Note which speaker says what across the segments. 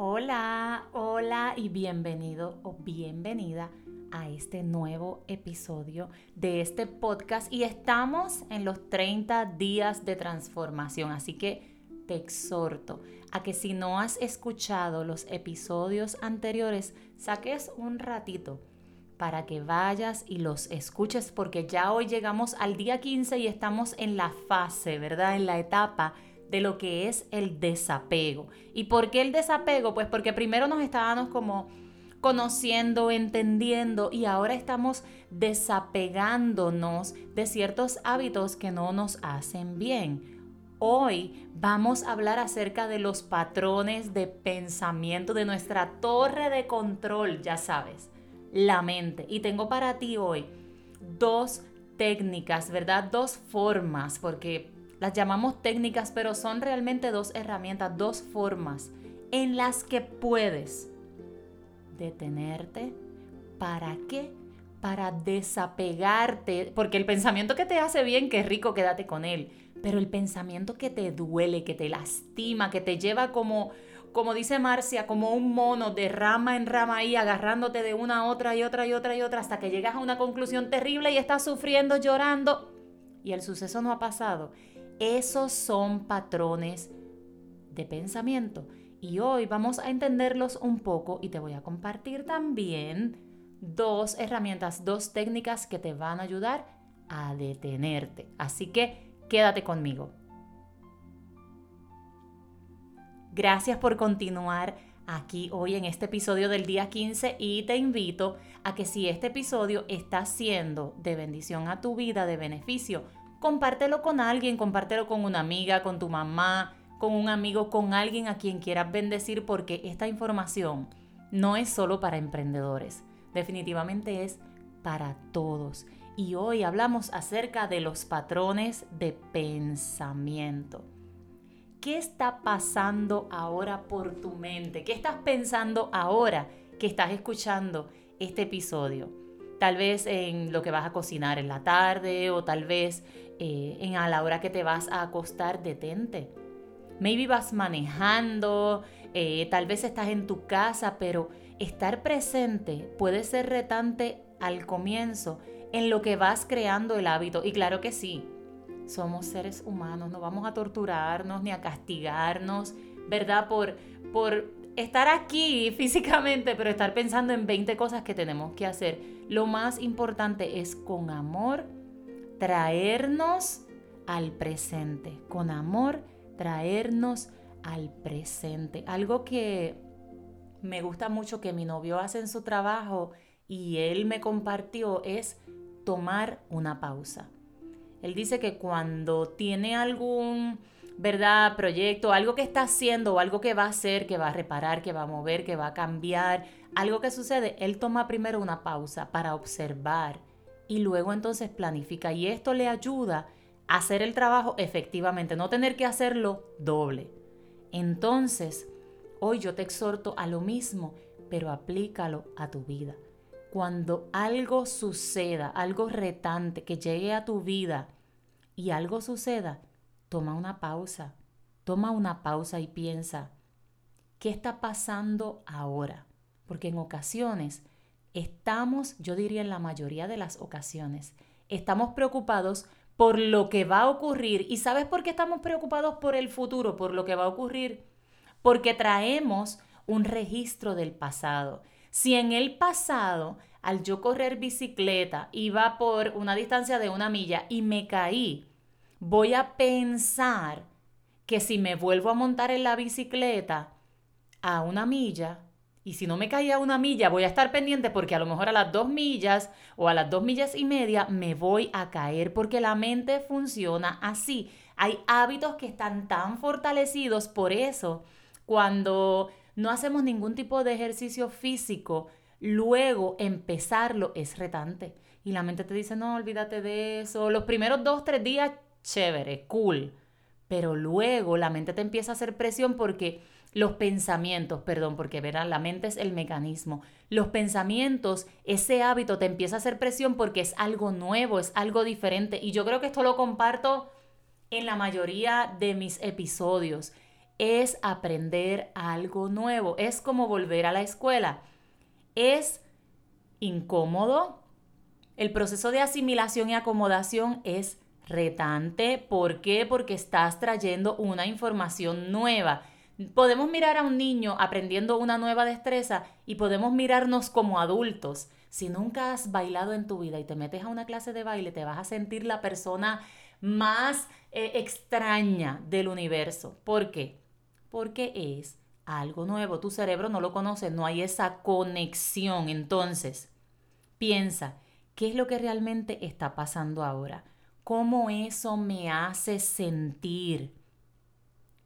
Speaker 1: Hola, hola y bienvenido o bienvenida a este nuevo episodio de este podcast y estamos en los 30 días de transformación, así que te exhorto a que si no has escuchado los episodios anteriores, saques un ratito para que vayas y los escuches porque ya hoy llegamos al día 15 y estamos en la fase, ¿verdad? En la etapa de lo que es el desapego. ¿Y por qué el desapego? Pues porque primero nos estábamos como conociendo, entendiendo y ahora estamos desapegándonos de ciertos hábitos que no nos hacen bien. Hoy vamos a hablar acerca de los patrones de pensamiento de nuestra torre de control, ya sabes, la mente. Y tengo para ti hoy dos técnicas, ¿verdad? Dos formas, porque las llamamos técnicas, pero son realmente dos herramientas, dos formas en las que puedes detenerte. ¿Para qué? Para desapegarte, porque el pensamiento que te hace bien, que rico, quédate con él, pero el pensamiento que te duele, que te lastima, que te lleva como, como dice Marcia, como un mono de rama en rama ahí, agarrándote de una a otra y otra y otra y otra, hasta que llegas a una conclusión terrible y estás sufriendo, llorando, y el suceso no ha pasado. Esos son patrones de pensamiento. Y hoy vamos a entenderlos un poco y te voy a compartir también dos herramientas, dos técnicas que te van a ayudar a detenerte. Así que quédate conmigo. Gracias por continuar aquí hoy en este episodio del día 15 y te invito a que si este episodio está siendo de bendición a tu vida, de beneficio, compártelo con alguien, compártelo con una amiga, con tu mamá, con un amigo, con alguien a quien quieras bendecir, porque esta información no es solo para emprendedores, definitivamente es para todos. Y hoy hablamos acerca de los patrones de pensamiento. ¿Qué está pasando ahora por tu mente? ¿Qué estás pensando ahora que estás escuchando este episodio? Tal vez en lo que vas a cocinar en la tarde o tal vez eh, en a la hora que te vas a acostar, detente. Maybe vas manejando, eh, tal vez estás en tu casa, pero estar presente puede ser retante al comienzo en lo que vas creando el hábito. Y claro que sí, somos seres humanos, no vamos a torturarnos ni a castigarnos, ¿verdad? Por, por estar aquí físicamente, pero estar pensando en 20 cosas que tenemos que hacer. Lo más importante es con amor traernos al presente, con amor traernos al presente. Algo que me gusta mucho que mi novio hace en su trabajo y él me compartió es tomar una pausa. Él dice que cuando tiene algún, ¿verdad? Proyecto, algo que está haciendo o algo que va a hacer, que va a reparar, que va a mover, que va a cambiar, algo que sucede, él toma primero una pausa para observar y luego entonces planifica. Y esto le ayuda a hacer el trabajo efectivamente, no tener que hacerlo doble. Entonces, hoy yo te exhorto a lo mismo, pero aplícalo a tu vida. Cuando algo suceda, algo retante que llegue a tu vida y algo suceda, toma una pausa. Toma una pausa y piensa, ¿qué está pasando ahora? Porque en ocasiones estamos, yo diría en la mayoría de las ocasiones, estamos preocupados por lo que va a ocurrir. ¿Y sabes por qué estamos preocupados por el futuro, por lo que va a ocurrir? Porque traemos un registro del pasado. Si en el pasado, al yo correr bicicleta, iba por una distancia de una milla y me caí, voy a pensar que si me vuelvo a montar en la bicicleta a una milla, y si no me caía una milla, voy a estar pendiente porque a lo mejor a las dos millas o a las dos millas y media me voy a caer porque la mente funciona así. Hay hábitos que están tan fortalecidos por eso. Cuando no hacemos ningún tipo de ejercicio físico, luego empezarlo es retante. Y la mente te dice, no, olvídate de eso. Los primeros dos, tres días, chévere, cool. Pero luego la mente te empieza a hacer presión porque los pensamientos, perdón, porque verán, la mente es el mecanismo. Los pensamientos, ese hábito te empieza a hacer presión porque es algo nuevo, es algo diferente. Y yo creo que esto lo comparto en la mayoría de mis episodios. es aprender algo nuevo. Es como volver a la escuela. Es incómodo. El proceso de asimilación y acomodación es retante. ¿Por qué? Porque estás trayendo una información nueva. Podemos mirar a un niño aprendiendo una nueva destreza y podemos mirarnos como adultos. Si nunca has bailado en tu vida y te metes a una clase de baile, te vas a sentir la persona más eh, extraña del universo. ¿Por qué? Porque es algo nuevo. Tu cerebro no lo conoce, no hay esa conexión. Entonces, piensa, ¿qué es lo que realmente está pasando ahora? ¿Cómo eso me hace sentir?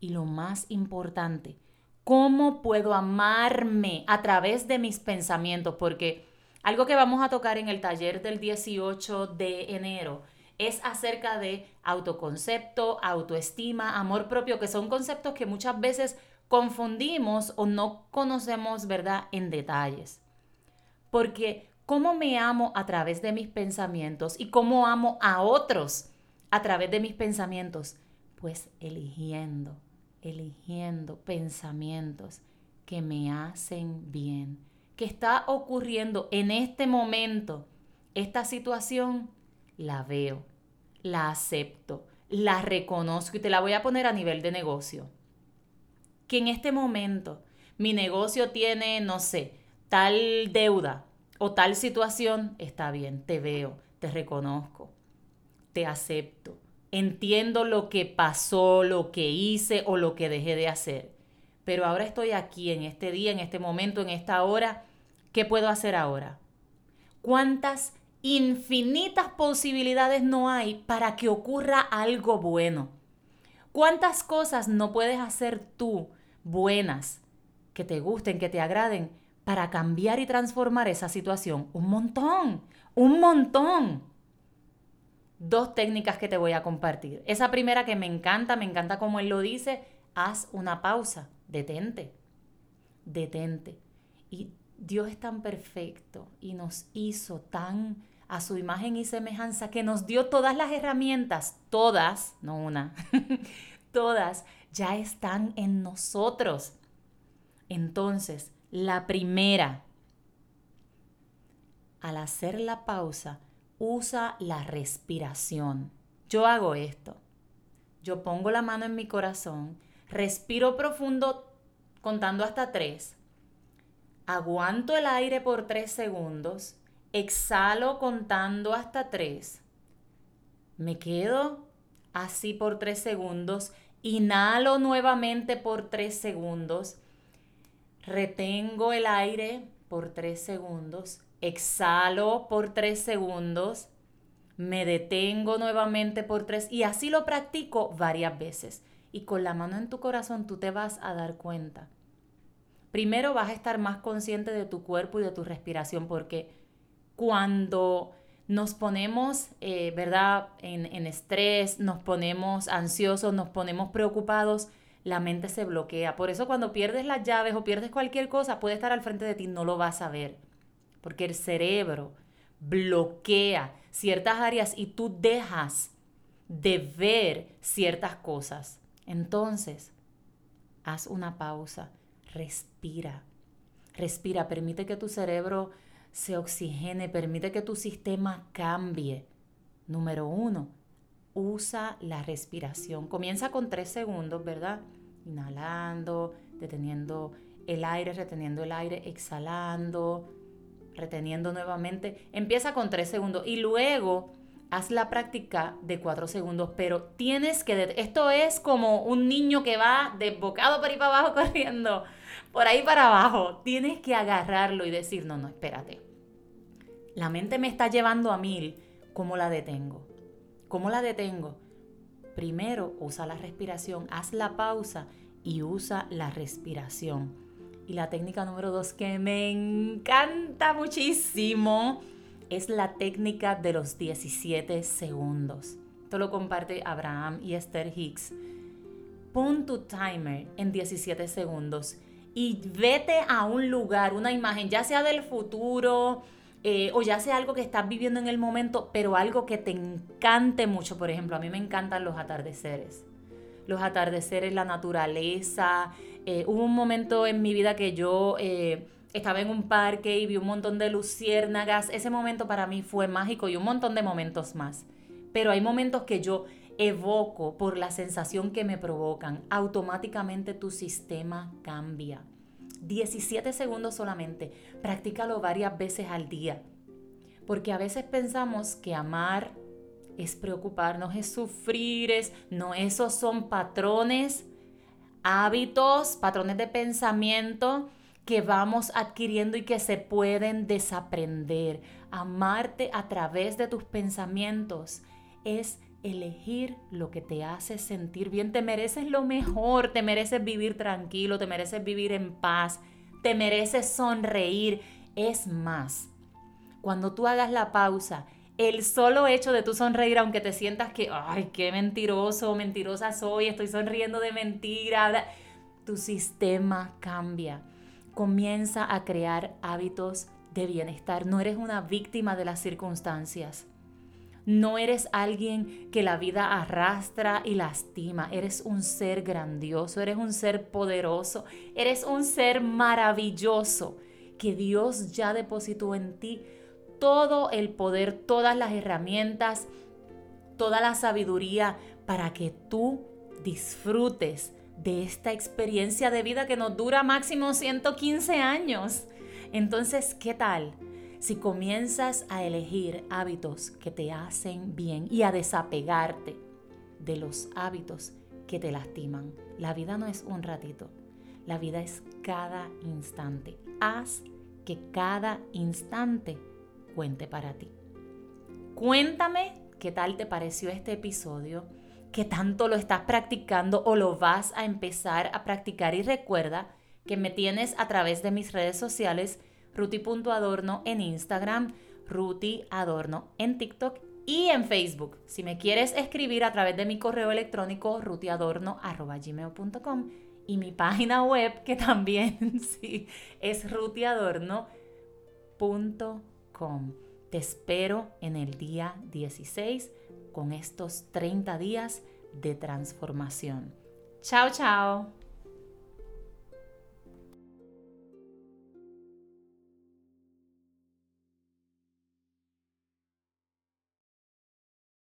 Speaker 1: Y lo más importante, ¿cómo puedo amarme a través de mis pensamientos? Porque algo que vamos a tocar en el taller del 18 de enero es acerca de autoconcepto, autoestima, amor propio, que son conceptos que muchas veces confundimos o no conocemos, ¿verdad?, en detalles. Porque cómo me amo a través de mis pensamientos y cómo amo a otros a través de mis pensamientos, pues eligiendo eligiendo pensamientos que me hacen bien. Que está ocurriendo en este momento, esta situación, la veo, la acepto, la reconozco y te la voy a poner a nivel de negocio. Que en este momento mi negocio tiene, no sé, tal deuda o tal situación, está bien, te veo, te reconozco, te acepto, entiendo lo que pasó, lo que hice o lo que dejé de hacer. Pero ahora estoy aquí, en este día, en este momento, en esta hora. ¿Qué puedo hacer ahora? ¿Cuántas infinitas posibilidades no hay para que ocurra algo bueno? ¿Cuántas cosas no puedes hacer tú buenas, que te gusten, que te agraden, para cambiar y transformar esa situación? Un montón, un montón dos técnicas que te voy a compartir. Esa primera que me encanta, me encanta como él lo dice, haz una pausa, detente, detente. Y Dios es tan perfecto y nos hizo tan a su imagen y semejanza que nos dio todas las herramientas, todas, no una, todas ya están en nosotros. Entonces, la primera, al hacer la pausa, usa la respiración. Yo hago esto. Yo pongo la mano en mi corazón, respiro profundo contando hasta tres, aguanto el aire por tres segundos, exhalo contando hasta tres, me quedo así por tres segundos, inhalo nuevamente por tres segundos, retengo el aire por tres segundos, exhalo por tres segundos, me detengo nuevamente por tres y así lo practico varias veces. Y con la mano en tu corazón tú te vas a dar cuenta. Primero vas a estar más consciente de tu cuerpo y de tu respiración porque cuando nos ponemos, eh, ¿verdad?, en, en estrés, nos ponemos ansiosos, nos ponemos preocupados, la mente se bloquea. Por eso cuando pierdes las llaves o pierdes cualquier cosa, puede estar al frente de ti, no lo vas a ver porque el cerebro bloquea ciertas áreas y tú dejas de ver ciertas cosas. Entonces, haz una pausa, respira, respira, permite que tu cerebro se oxigene, permite que tu sistema cambie. Número uno, usa la respiración. Comienza con tres segundos, ¿verdad? Inhalando, deteniendo el aire, reteniendo el aire, exhalando reteniendo nuevamente. Empieza con 3 segundos y luego haz la práctica de 4 segundos, pero tienes que... Esto es como un niño que va desbocado por ahí para abajo corriendo, por ahí para abajo. Tienes que agarrarlo y decir, no, no, espérate. La mente me está llevando a mil. ¿Cómo la detengo? ¿Cómo la detengo? Primero usa la respiración, haz la pausa y usa la respiración. Y la técnica número dos que me encanta muchísimo es la técnica de los 17 segundos. Esto lo comparte Abraham y Esther Hicks. Pon tu timer en 17 segundos y vete a un lugar, una imagen, ya sea del futuro eh, o ya sea algo que estás viviendo en el momento, pero algo que te encante mucho. Por ejemplo, a mí me encantan los atardeceres. los atardeceres, la naturaleza. Eh, hubo un momento en mi vida que yo eh, estaba en un parque y vi un montón de luciérnagas. Ese momento para mí fue mágico y un montón de momentos más. Pero hay momentos que yo evoco por la sensación que me provocan. Automáticamente tu sistema cambia. 17 segundos solamente. Practícalo varias veces al día. Porque a veces pensamos que amar es preocuparnos, es sufrir, es no, esos son patrones, hábitos, patrones de pensamiento que vamos adquiriendo y que se pueden desaprender. Amarte a través de tus pensamientos es elegir lo que te hace sentir bien. Te mereces lo mejor, te mereces vivir tranquilo, te mereces vivir en paz, te mereces sonreír. Es más, cuando tú hagas la pausa, el solo hecho de tú sonreír, aunque te sientas que, ay, qué mentiroso mentirosa soy, estoy sonriendo de mentira, tu sistema cambia. Comienza a crear hábitos de bienestar. No eres una víctima de las circunstancias. No eres alguien que la vida arrastra y lastima. Eres un ser grandioso, eres un ser poderoso, eres un ser maravilloso que Dios ya depositó en ti todo el poder, todas las herramientas, toda la sabiduría para que tú disfrutes de esta experiencia de vida que nos dura máximo 115 años. Entonces, ¿qué tal? Si comienzas a elegir hábitos que te hacen bien y a desapegarte de los hábitos que te lastiman. La vida no es un ratito, la vida es cada instante. Haz que cada instante cuente para ti. Cuéntame qué tal te pareció este episodio, qué tanto lo estás practicando o lo vas a empezar a practicar y recuerda que me tienes a través de mis redes sociales ruti.adorno en Instagram, Ruti Adorno en TikTok y en Facebook. Si me quieres escribir a través de mi correo electrónico rutiadorno.gmail.com y mi página web que también sí, es rutiadorno.com. Te espero en el día 16 con estos 30 días de transformación. Chao, chao.